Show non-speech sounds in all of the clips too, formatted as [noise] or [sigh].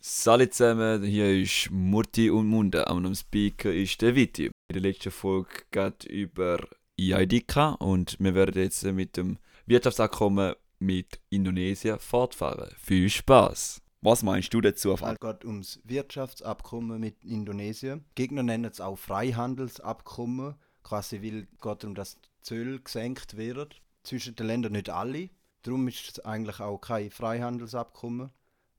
Salut zusammen, hier ist Murti und Munde und am Speaker ist der Viti. In der letzten Folge geht über IIDK und wir werden jetzt mit dem Wirtschaftsabkommen mit Indonesien fortfahren. Viel Spaß! Was meinst du dazu? Es geht ums Wirtschaftsabkommen mit Indonesien. Gegner nennen es auch Freihandelsabkommen. Quasi weil es geht darum, dass die Zölle gesenkt werden. Zwischen den Ländern nicht alle. Darum ist es eigentlich auch kein Freihandelsabkommen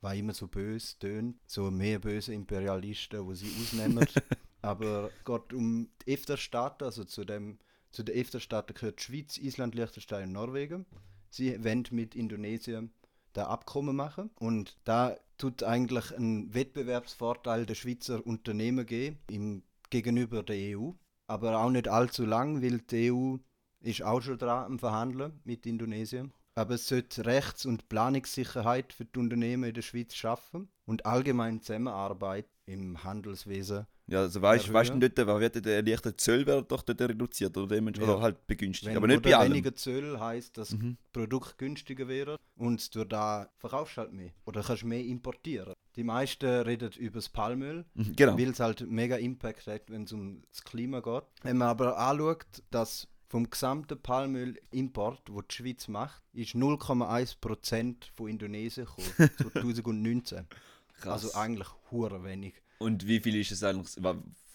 war immer so böse tönt, so mehr böse Imperialisten, wo sie ausnehmen. [laughs] Aber geht um die EFTA-Staaten, also zu, dem, zu den EFTA-Staaten gehört Schweiz, Island, Liechtenstein und Norwegen. Sie wollen mit Indonesien da Abkommen machen und da tut eigentlich ein Wettbewerbsvorteil der Schweizer Unternehmen geben im, gegenüber der EU. Aber auch nicht allzu lang, weil die EU ist auch schon dran am Verhandeln mit Indonesien aber es sollte Rechts- und Planungssicherheit für die Unternehmen in der Schweiz schaffen und allgemein Zusammenarbeit im Handelswesen. Ja, also weißt, weißt du dort, wer wird der leichte Zöll wird doch dort reduziert oder, dementsprechend ja. halt begünstigt. Wenn, aber nicht bei allem. weniger Zöll heisst, dass mhm. das Produkt günstiger wäre und du da verkaufst halt mehr oder kannst mehr importieren. Die meisten reden über das Palmöl, mhm, genau. weil es halt mega Impact hat, wenn es um das Klima geht. Wenn man aber anschaut, dass vom gesamten Palmölimport, den die Schweiz macht, ist 0,1% von Indonesien gekommen, [laughs] 2019. Krass. Also eigentlich hure wenig. Und wie viel ist es eigentlich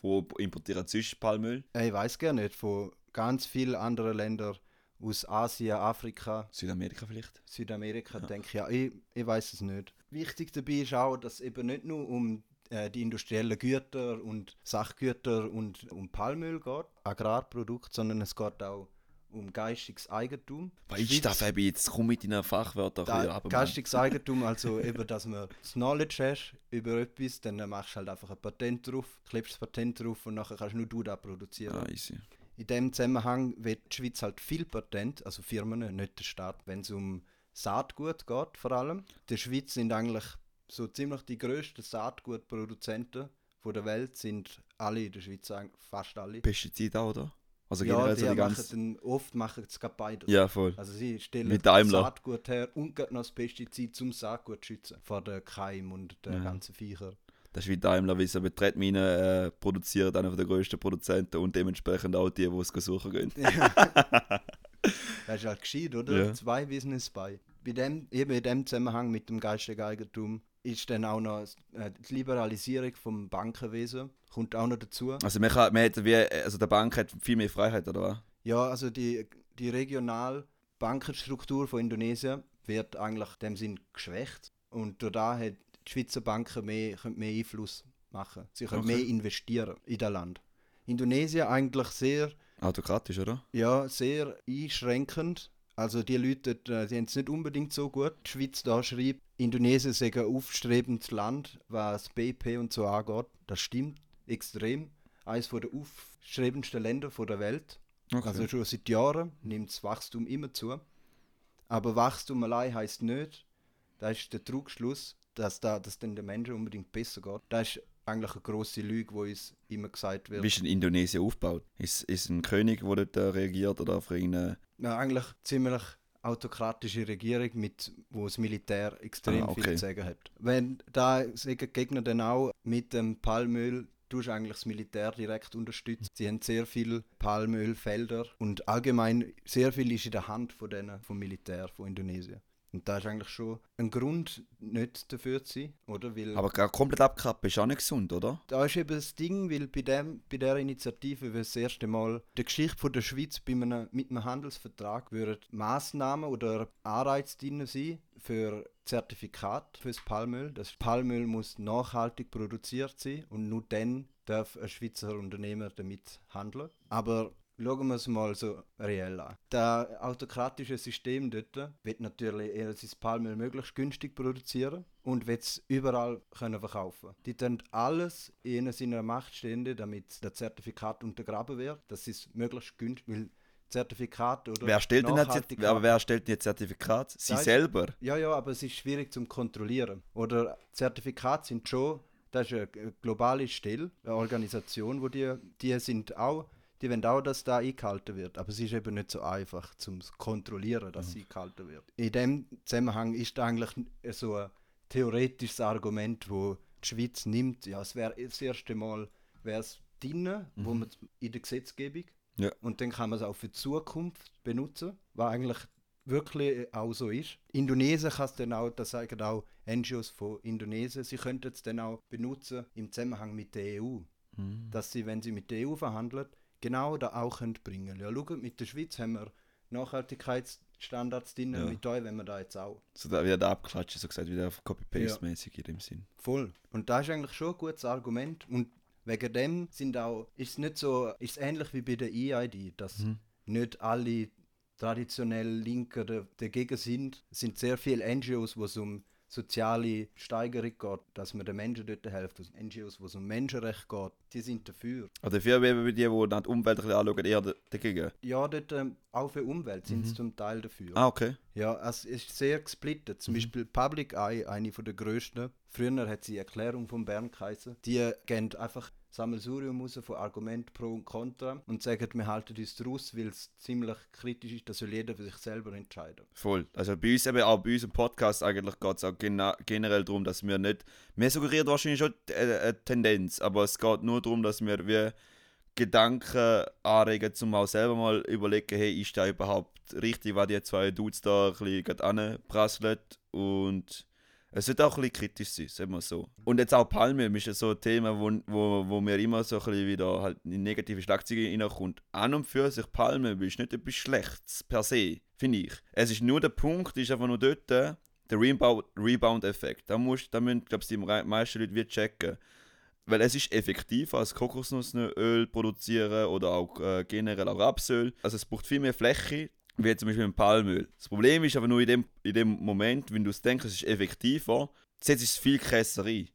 von importieren zwischen Palmöl? Ich weiß gar nicht, von ganz vielen anderen Ländern aus Asien, Afrika. Südamerika vielleicht? Südamerika, ja. denke ich, ja. Ich, ich weiß es nicht. Wichtig dabei ist auch, dass es eben nicht nur um äh, die industriellen Güter und Sachgüter und um Palmöl geht, Agrarprodukt, sondern es geht auch um geistiges Eigentum. Was ist das, Fabi? Jetzt komm mit deinen Fachwörtern da, Geistiges Eigentum, also [laughs] eben, dass man das Knowledge hast über etwas, dann machst du halt einfach ein Patent drauf, klebst das Patent drauf und nachher kannst nur du das produzieren. Ah, easy. In dem Zusammenhang wird die Schweiz halt viel Patent, also Firmen, nicht der Staat, wenn es um Saatgut geht vor allem. In der Schweiz sind eigentlich so ziemlich die grössten Saatgutproduzenten der Welt sind alle in der Schweiz, fast alle. Pestizide auch, oder? Also ja, die, so die machen dann, oft machen es beides. Ja, voll. Also sie stellen Mit Saatgut her und noch das Pestizid zum Saatgut zu schützen vor den Keim und den ja. ganzen Viechern. Das ist wie Daimler, wie sie mit Tretminen äh, produziert, einer der grössten Produzenten und dementsprechend auch die, die es suchen gehen. [laughs] das ist halt gescheit, oder? Ja. Zwei Business bei. Bei dem, eben in dem Zusammenhang mit dem geistigen Eigentum ist dann auch noch äh, die Liberalisierung vom Bankenwesen kommt auch noch dazu. Also man, kann, man hat wie, also der Bank hat viel mehr Freiheit, oder was? Ja, also die, die regionale Bankenstruktur von Indonesien wird eigentlich in dem Sinn geschwächt und da hat die Schweizer Banken mehr, können mehr Einfluss machen. Sie können okay. mehr investieren in das Land. Indonesien eigentlich sehr autokratisch, oder? Ja, sehr einschränkend also die Leute, äh, die haben es nicht unbedingt so gut. Die Schweiz da schreibt, Indonesien sei ein aufstrebendes Land, was BP und so angeht. Das stimmt extrem. Eines der aufstrebendsten Länder der Welt. Okay. Also schon seit Jahren nimmt das Wachstum immer zu. Aber Wachstum allein heißt nicht, da ist der Trugschluss, dass da, dass dann den Menschen unbedingt besser geht. Das ist eigentlich eine große Lüge, die uns immer gesagt wird. Wie ist in Indonesien aufgebaut? Ist, ist ein König, der dort reagiert oder einfach eine ja, eigentlich ziemlich autokratische Regierung, mit, wo das Militär extrem ah, okay. viel zu sagen hat. Wenn da sagen Gegner dann auch mit dem Palmöl tust eigentlich das Militär direkt unterstützt. Sie haben sehr viele Palmölfelder und allgemein sehr viel ist in der Hand von denen, vom Militär von Indonesien. Und da ist eigentlich schon ein Grund, nicht dafür zu sein, oder? Weil Aber komplett abkappen ist auch nicht gesund, oder? Da ist eben das Ding, weil bei, dem, bei dieser Initiative wird das erste Mal die Geschichte von der Schweiz bei einem, mit einem Handelsvertrag würden Massnahmen oder Anreize drin sein für Zertifikat für das Palmöl. Das Palmöl muss nachhaltig produziert sein und nur dann darf ein Schweizer Unternehmer damit handeln. Aber Schauen wir es mal so reell an. Das autokratische System dort wird natürlich eher sein Palmöl möglichst günstig produzieren und wird es überall können verkaufen. Die tun alles in seiner Macht stehende, damit das Zertifikat untergraben wird. Das ist möglichst günstig, weil Zertifikat oder wer stellt denn jetzt, aber wer stellt jetzt Zertifikat? Sie ist, selber? Ja, ja, aber es ist schwierig zu kontrollieren. Oder Zertifikate sind schon, das ist eine globale Stelle, eine Organisation, wo die, die sind auch die wollen auch, dass da eingehalten wird. Aber es ist eben nicht so einfach zu kontrollieren, dass mhm. eingehalten wird. In dem Zusammenhang ist eigentlich so eine theoretisches Argument, wo die Schweiz nimmt. Ja, es wäre das erste Mal wäre es drin, wo Mhm. man in der Gesetzgebung Ja. und dann kann man es auch für die Zukunft benutzen, was eigentlich wirklich auch so ist. Indonesien kann es dann auch, das sagen auch NGOs von Indonesien, sie könnten es dann auch benutzen im Zusammenhang mit der EU, Mhm. dass sie, wenn sie mit der EU verhandeln, genau da auch können bringen. Ja, schaut, mit der Schweiz haben wir Nachhaltigkeitsstandards drin, Ja. mit euch wenn wir da jetzt auch. So da wieder abklatschen, so gesagt, wieder Copy-Paste-mäßig in dem Sinn. Voll. Und da ist eigentlich schon ein gutes Argument. Und wegen dem sind auch, ist es nicht so, ist ähnlich wie bei der EID, dass Mhm. nicht alle traditionell Linke da- dagegen sind. Es sind sehr viele NGOs, wo es um soziale Steigerung geht, dass man den Menschen dort hilft. Also NGOs, wo es um Menschenrecht geht, die sind dafür. Also dafür bei die, die dann die Umwelt ein bisschen anschauen, eher dagegen. Ja, dort ähm, auch für Umwelt sind sie Mhm. zum Teil dafür. Ah, okay. Ja, es ist sehr gesplittet. Zum Mhm. Beispiel Public Eye, eine von der grössten. Früher hat sie Erklärung vom Bern geheißen. Die gehen einfach Sammelsurium raus von Argument pro und contra und sagen, wir halten uns daraus, weil es ziemlich kritisch ist, das soll jeder für sich selber entscheiden. Voll. Also bei uns eben, auch bei uns im Podcast eigentlich geht es auch generell darum, dass wir nicht. Wir suggerieren wahrscheinlich schon äh, eine Tendenz, aber es geht nur darum, dass wir wie Gedanken anregen, um auch selber mal überlegen, hey, ist da überhaupt richtig, was die zwei Dudes da ein bisschen anprasseln und es wird auch ein bisschen kritisch sein, sagen wir so. Und jetzt auch Palmöl ist ja so ein Thema, wo, wo, wo mir immer so ein bisschen wieder halt in negative Schlagzeilen reinkommt. An und für sich Palmöl ist nicht etwas Schlechtes per se, finde ich. Es ist nur der Punkt, ist einfach nur dort der Rebound- Rebound-Effekt. Da, musst, da müssen, glaube ich, die mei- meisten Leute wie checken. Weil es ist effektiver als Kokosnussöl produzieren oder auch äh, generell auch Rapsöl. Also es braucht viel mehr Fläche, wie zum Beispiel mit Palmöl. Das Problem ist aber nur in dem, in dem Moment, wenn du es denkst, es ist effektiver, setzt es viel krasser ein.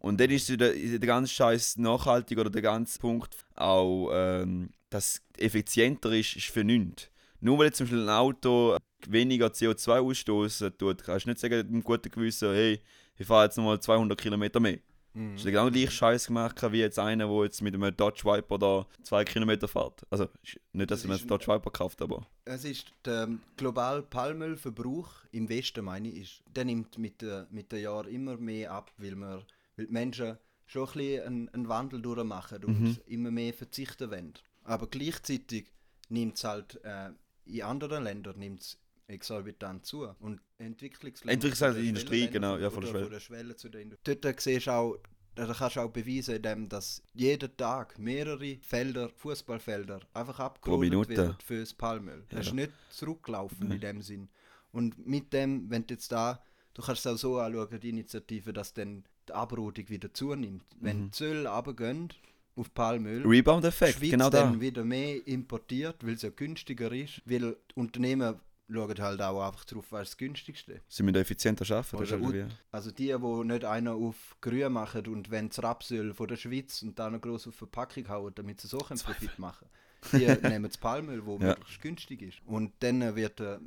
Und dann ist der, der ganze Scheiß nachhaltig oder der ganze Punkt auch, ähm, dass es effizienter ist, ist für nichts. Nur weil jetzt zum Beispiel ein Auto weniger CO2 ausstoßen tut, kannst du nicht sagen, mit einem guten Gewissen, hey, ich fahre jetzt nochmal 200 Kilometer mehr. Mhm. Das ist genau gleich Scheiß gemacht wie jetzt einer, der jetzt mit einem Dodge Viper da zwei Kilometer fährt. Also nicht, dass Das man einen Dodge Viper kauft, aber Es ist der globale Palmölverbrauch im Westen, meine ich, ist, der nimmt mit den mit den Jahren immer mehr ab, weil, wir, weil die Menschen schon ein bisschen einen, einen Wandel durchmachen und Mhm. immer mehr verzichten wollen. Aber gleichzeitig nimmt es halt äh, in anderen Ländern nimmt's exorbitant zu. Und Entwicklungsländer... Entwicklungsländer, den Industrie, genau, ja, von der Schwelle. Von der Schwelle zu der Industrie. Dort siehst du auch, da kannst du auch beweisen, indem dass jeden Tag mehrere Felder, Fußballfelder, einfach Minute. werden für das Palmöl. Ja. Das ist nicht zurückgelaufen in dem Sinn. Und mit dem, wenn du jetzt da, du kannst es auch so anschauen, die Initiative, dass dann die Abrodung wieder zunimmt. Wenn Mhm. die Zölle runtergehen auf Palmöl, Rebound-Effekt, genau da. dann wieder mehr importiert, weil es ja günstiger ist, weil die Unternehmen schauen halt auch einfach drauf, was ist das günstigste. Sie müssen effizienter arbeiten. Das ist Oder halt wie- Also die, die nicht einer auf grün machen und wenn das Rapsöl von der Schweiz und dann noch groß auf Verpackung hauen, damit sie so einen Profit machen, die [laughs] nehmen das Palmöl, wo Ja. möglichst günstig ist. Und dann wird äh,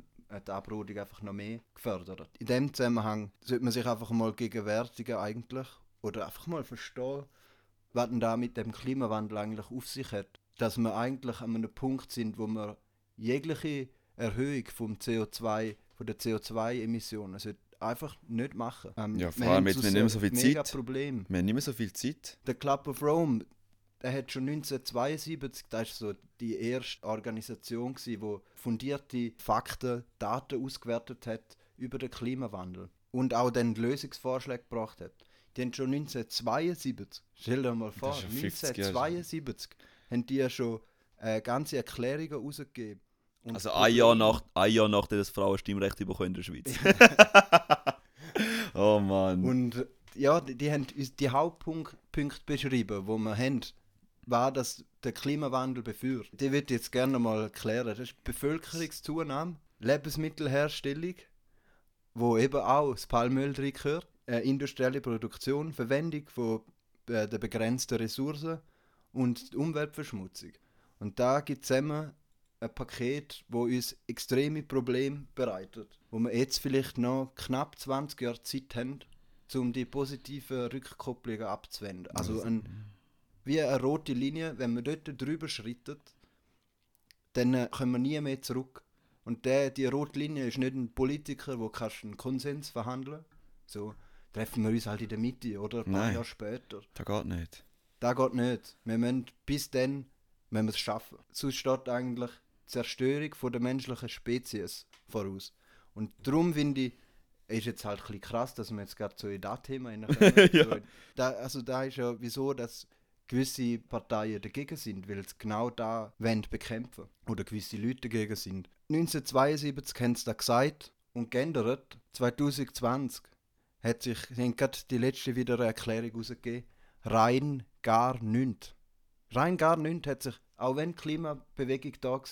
die Abrodung einfach noch mehr gefördert. In dem Zusammenhang sollte man sich einfach mal gegenwärtigen eigentlich oder einfach mal verstehen, was denn da mit dem Klimawandel eigentlich auf sich hat. Dass wir eigentlich an einem Punkt sind, wo wir jegliche Erhöhung vom CO2, von der CO2-Emissionen sollte einfach nicht machen. Ähm, Ja, vor wir allem haben wir nehmen ein so viel Zeit. Problem. Wir haben nicht mehr so viel Zeit. Der Club of Rome, der hat schon 1972, das ist so die erste Organisation gewesen, die fundierte Fakten, Daten ausgewertet hat über den Klimawandel und auch dann Lösungsvorschläge gebracht hat. Die haben schon 1972, stell dir mal vor, ist schon 50 Jahre. 1972 haben die ja schon äh, ganze Erklärungen rausgegeben. Und Also das ein Jahr, nach, ein Jahr nachdem das Frauenstimmrecht bekommen in der Schweiz. [laughs] [laughs] oh Mann. Und ja, die, die haben uns die Hauptpunkte beschrieben, wo wir haben, war, dass der Klimawandel befürwortet. Die würde ich jetzt gerne mal erklären. Das ist Bevölkerungszunahme, Lebensmittelherstellung, wo eben auch das Palmöl drin gehört, äh, industrielle Produktion, Verwendung von äh, der begrenzten Ressourcen und Umweltverschmutzung. Und da gibt es zusammen ein Paket, wo uns extreme Probleme bereitet, wo wir jetzt vielleicht noch knapp 20 Jahre Zeit haben, um die positiven Rückkopplungen abzuwenden. Also ein, wie eine rote Linie, wenn man dort drüber schrittet, dann äh, können wir nie mehr zurück. Und der, die rote Linie ist nicht ein Politiker, wo kannst einen Konsens verhandeln so treffen wir uns halt in der Mitte, oder? Ein paar Nein. Jahre später. Das geht nicht. Das geht nicht. Wir müssen bis dann müssen wir es schaffen. Sonst steht eigentlich Zerstörung von der menschlichen Spezies voraus. Und darum finde ich, ist jetzt halt ein krass, dass wir jetzt gerade so in das Thema [laughs] hineinkommen. Ja. da, also da ist ja wieso, dass gewisse Parteien dagegen sind, weil sie genau da wollen bekämpfen oder gewisse Leute dagegen sind. 1972 haben sie das gesagt und geändert. 2020 hat sich, haben gerade die letzte wieder eine Erklärung rausgegeben, rein gar nichts. Rein gar nichts hat sich, auch wenn die Klimabewegung da war,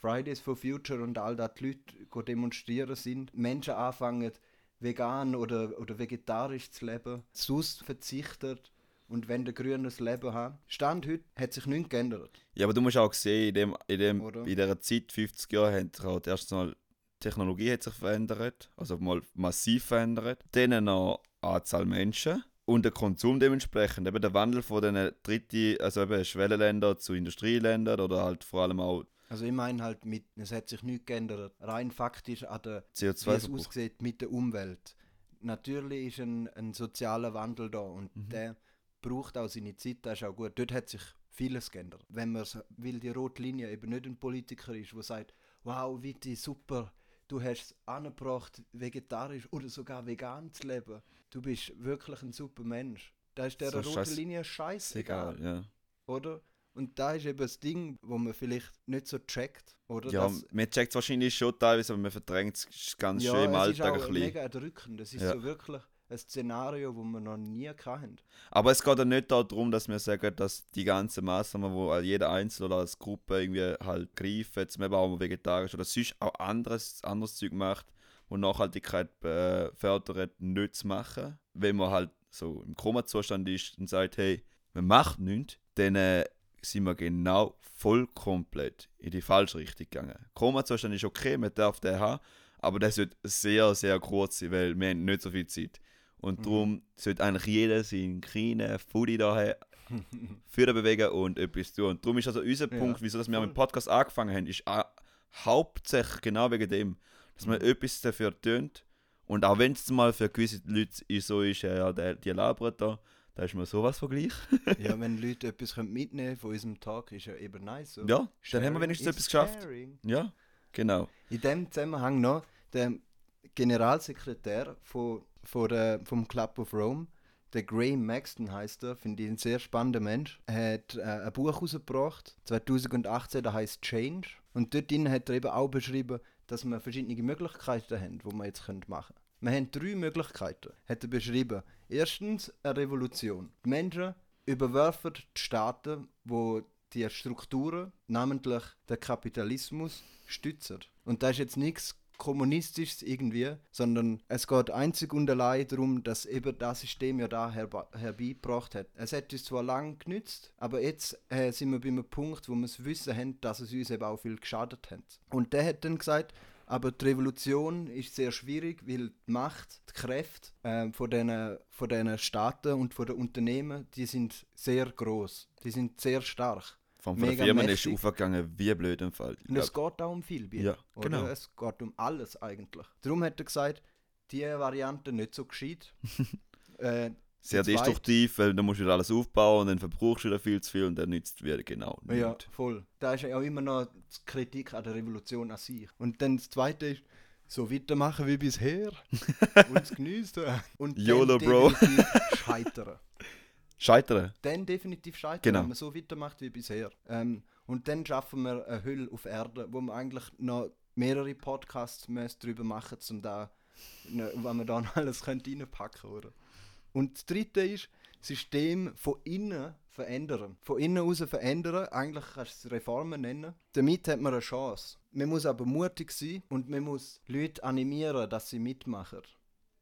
Fridays for Future und all das die Leute demonstrieren sind, Menschen anfangen vegan oder, oder vegetarisch zu leben, sonst verzichtet und wenn der grünes Leben haben. Stand heute hat sich nichts geändert. Ja, aber du musst auch sehen, in, dem, in, dem, Oder? in dieser Zeit, 50 Jahre, hat sich halt erstens mal die Technologie hat sich verändert, also mal massiv verändert. Dann noch die Anzahl Menschen und der Konsum dementsprechend. Eben der Wandel von den dritten, also eben Schwellenländern zu Industrieländern oder halt vor allem auch Also ich meine halt, mit, es hat sich nichts geändert. Rein faktisch an der wie es CO2-Verbrauch. aussieht mit der Umwelt. Natürlich ist ein, ein sozialer Wandel da und Mhm. der braucht auch seine Zeit, das ist auch gut. Dort hat sich vieles geändert. Wenn man will, die rote Linie eben nicht ein Politiker ist, der sagt, wow, Viti, super, du hast es angebracht, vegetarisch oder sogar vegan zu leben. Du bist wirklich ein super Mensch. Da ist der So roten scheiß- Linie Ist scheißegal, egal, ja. oder? Und da ist eben das Ding, wo man vielleicht nicht so checkt, oder? Ja, Dass- man checkt es wahrscheinlich schon teilweise, aber man verdrängt es ganz schön im es ist Alltag auch ein bisschen. mega erdrückend. Es ist Ja. so wirklich ein Szenario, wo wir noch nie hatten. Aber es geht ja nicht darum, dass wir sagen, dass die ganzen Maßnahmen, wo jeder Einzelne oder als Gruppe irgendwie halt greifen, zum Beispiel auch vegetarisch oder sonst auch anderes, anderes Zeug macht, wo Nachhaltigkeit äh, fördert, nicht zu machen. Wenn man halt so im Koma-Zustand ist und sagt, hey, man macht nichts, dann äh, sind wir genau voll komplett in die falsche Richtung gegangen. Koma-Zustand ist okay, man darf den haben, aber das wird sehr, sehr kurz sein, weil wir haben nicht so viel Zeit. Und Mhm. darum sollte eigentlich jeder seinen kleinen Foodie da [laughs] für bewegen und etwas tun. Und darum ist also unser Ja, Punkt, wieso dass wir mit dem Podcast angefangen haben, ist auch hauptsächlich genau wegen dem, dass man Mhm. etwas dafür tun. Und auch wenn es mal für gewisse Leute ist, so ist, äh, ja, die, die labern da, da ist mir sowas von gleich. ja, [laughs] wenn Leute etwas können mitnehmen von unserem Tag, ist ja eben nice. So. Ja, dann haben wir Sharing wenigstens etwas geschafft. caring. Ja, genau. In dem Zusammenhang noch, der Generalsekretär von, von der, vom Club of Rome, der Graham Maxton heißt er, finde ich ein sehr spannender Mensch. Er hat äh, ein Buch rausgebracht, 2018, das heißt Change. Und dort drin hat er eben auch beschrieben, dass wir verschiedene Möglichkeiten haben, die wir jetzt machen können. Wir haben drei Möglichkeiten, hat er beschrieben. Erstens eine Revolution. Die Menschen überwerfen die Staaten, wo die Strukturen, namentlich der Kapitalismus, stützen. Und das ist jetzt nichts kommunistisches irgendwie, sondern es geht einzig und allein darum, dass eben das System ja da herba- herbeigebracht hat. Es hat uns zwar lange genützt, aber jetzt äh, sind wir bei einem Punkt, wo wir das Wissen haben, dass es uns eben auch viel geschadet hat. Und der hat dann gesagt, aber die Revolution ist sehr schwierig, weil die Macht, die Kräfte äh, von diesen von Staaten und von den Unternehmen, die sind sehr groß, die sind sehr stark. Von, der Mega Firma ist mächtig. aufgegangen wie blöd im Fall. Ich Und es glaub, geht auch um viel Bier. Ja, oder? genau. Es geht um alles eigentlich. Darum hat er gesagt, die Variante nicht so gescheit. [laughs] äh, sehr destruktiv, weil dann musst du wieder alles aufbauen und dann verbrauchst du wieder viel zu viel und dann nützt es wieder genau ja, nichts. voll. Da ist ja auch immer noch die Kritik an der Revolution an sich. Und dann das Zweite ist, so weitermachen wie bisher [laughs] und es genießen. Und dann YOLO, Bro. scheitern. [laughs] Scheitern. Dann definitiv scheitern, Genau. wenn man so weitermacht wie bisher. Ähm, und dann schaffen wir eine Hülle auf Erde, wo wir eigentlich noch mehrere Podcasts müssen darüber machen, um da, ne, wenn wir da noch alles reinpacken oder? Und das dritte ist, System von innen verändern. Von innen raus verändern, eigentlich kannst du es Reformen nennen. Damit hat man eine Chance. Man muss aber mutig sein und man muss Leute animieren, dass sie mitmachen.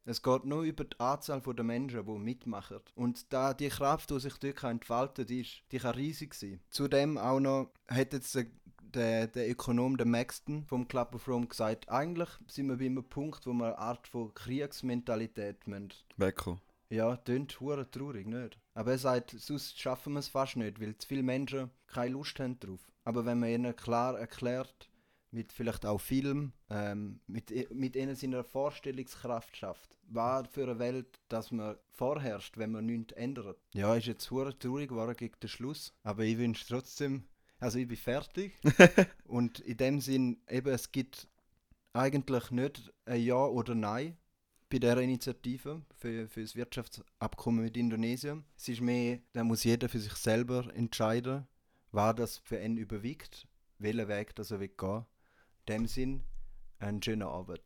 Es geht nur über die Anzahl der Menschen, die mitmachen. Und da die Kraft, die sich dort entfalten kann, die, ist, die kann riesig sein. Zudem auch noch hat jetzt der, der, der Ökonom, der Maxton vom Club of Rome gesagt, eigentlich sind wir bei einem Punkt, wo wir eine Art von Kriegsmentalität müssen. Wegkommen. Ja, tönt hure traurig, nicht? Aber er sagt, sonst schaffen wir es fast nicht, weil zu viele Menschen keine Lust haben drauf. Aber wenn man ihnen klar erklärt, mit vielleicht auch Film, ähm, mit, mit ihnen seiner Vorstellungskraft schafft. Was für eine Welt, dass man vorherrscht, wenn man nichts ändert. Ja, ist jetzt hure traurig geworden gegen den Schluss, aber ich wünsche trotzdem, also ich bin fertig [laughs] und in dem Sinn eben, es gibt eigentlich nicht ein Ja oder Nein bei dieser Initiative für, für das Wirtschaftsabkommen mit Indonesien. Es ist mehr, da muss jeder für sich selber entscheiden, was das für ihn überwiegt, welchen Weg das er will gehen. In dem Sinn, einen schönen Abend.